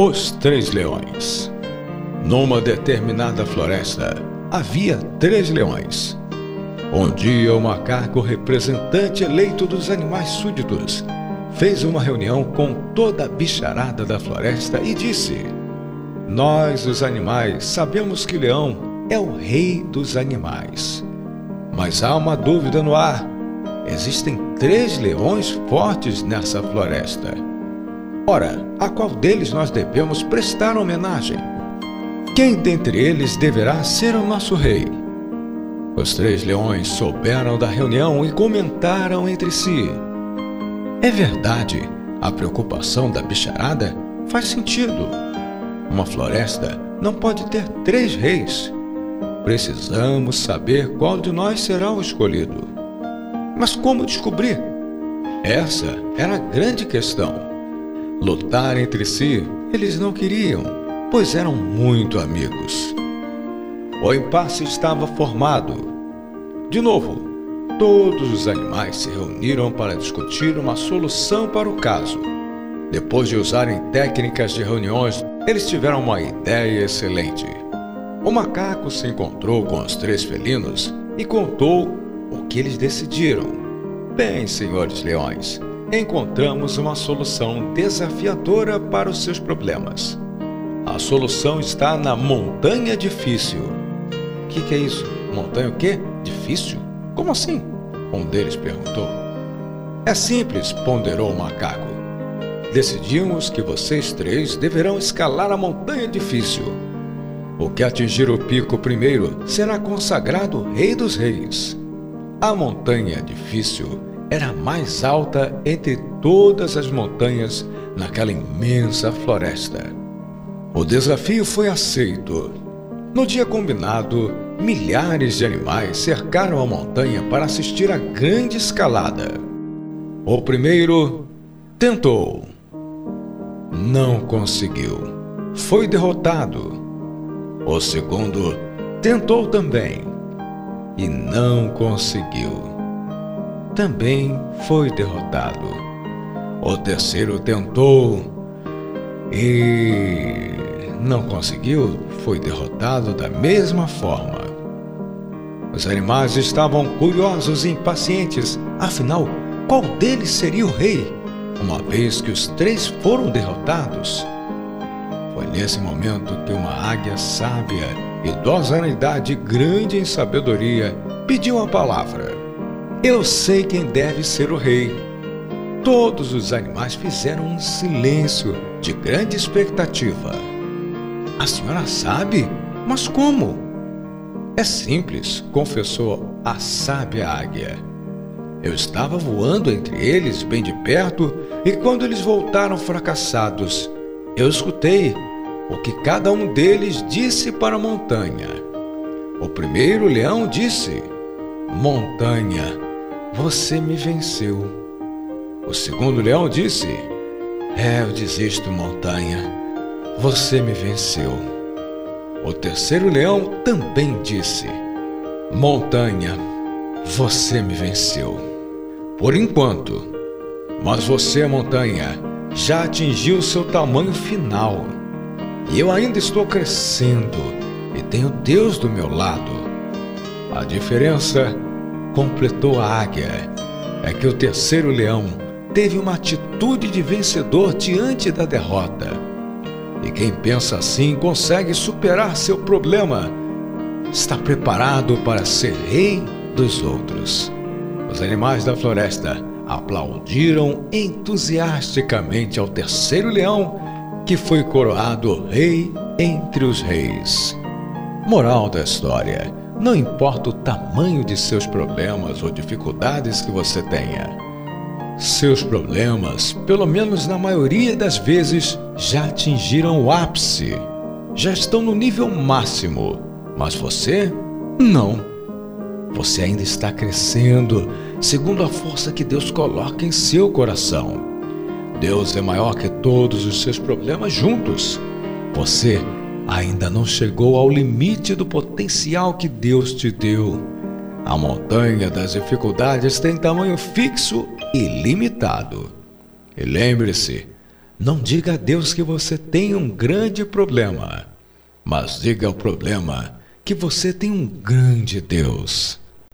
Os Três Leões. Numa determinada floresta havia três leões. Um dia, o macaco representante eleito dos animais súditos fez uma reunião com toda a bicharada da floresta e disse: Nós, os animais, sabemos que Leão é o rei dos animais. Mas há uma dúvida no ar. Existem três leões fortes nessa floresta. Ora, a qual deles nós devemos prestar homenagem? Quem dentre eles deverá ser o nosso rei? Os três leões souberam da reunião e comentaram entre si. É verdade, a preocupação da bicharada faz sentido. Uma floresta não pode ter três reis. Precisamos saber qual de nós será o escolhido. Mas como descobrir? Essa era a grande questão. Lutar entre si eles não queriam, pois eram muito amigos. O impasse estava formado. De novo, todos os animais se reuniram para discutir uma solução para o caso. Depois de usarem técnicas de reuniões, eles tiveram uma ideia excelente. O macaco se encontrou com os três felinos e contou o que eles decidiram. Bem, senhores leões, encontramos uma solução desafiadora para os seus problemas. A solução está na montanha difícil. O que, que, é isso? Montanha o quê? Difícil? Como assim? Um deles perguntou. É simples, ponderou o macaco. Decidimos que vocês três deverão escalar a montanha difícil. O que atingir o pico primeiro será consagrado Rei dos Reis. A montanha difícil era a mais alta entre todas as montanhas naquela imensa floresta. O desafio foi aceito. No dia combinado, milhares de animais cercaram a montanha para assistir à grande escalada. O primeiro tentou. Não conseguiu. Foi derrotado. O segundo tentou também e não conseguiu também foi derrotado. O terceiro tentou e não conseguiu, foi derrotado da mesma forma. Os animais estavam curiosos e impacientes, afinal, qual deles seria o rei, uma vez que os três foram derrotados? Foi nesse momento que uma águia sábia, idosa na idade, grande em sabedoria, pediu a palavra. Eu sei quem deve ser o rei. Todos os animais fizeram um silêncio de grande expectativa. A senhora sabe? Mas como? É simples, confessou a sábia águia. Eu estava voando entre eles, bem de perto, e quando eles voltaram fracassados, eu escutei o que cada um deles disse para a montanha. O primeiro leão disse: Montanha, você me venceu. O segundo leão disse: É, eu desisto, montanha. Você me venceu. O terceiro leão também disse: Montanha, você me venceu. Por enquanto, mas você, montanha, já atingiu seu tamanho final. E eu ainda estou crescendo e tenho Deus do meu lado. A diferença é completou a águia, é que o terceiro leão teve uma atitude de vencedor diante da derrota. E quem pensa assim consegue superar seu problema. Está preparado para ser rei dos outros. Os animais da floresta aplaudiram entusiasticamente ao terceiro leão, que foi coroado rei entre os reis. Moral da história não importa o tamanho de seus problemas ou dificuldades que você tenha. Seus problemas, pelo menos na maioria das vezes, já atingiram o ápice, já estão no nível máximo, mas você não. Você ainda está crescendo segundo a força que Deus coloca em seu coração. Deus é maior que todos os seus problemas juntos. Você ainda não chegou ao limite do potencial que Deus te deu. A montanha das dificuldades tem tamanho fixo e limitado. E lembre-se, Não diga a Deus que você tem um grande problema, mas diga ao problema que você tem um grande Deus.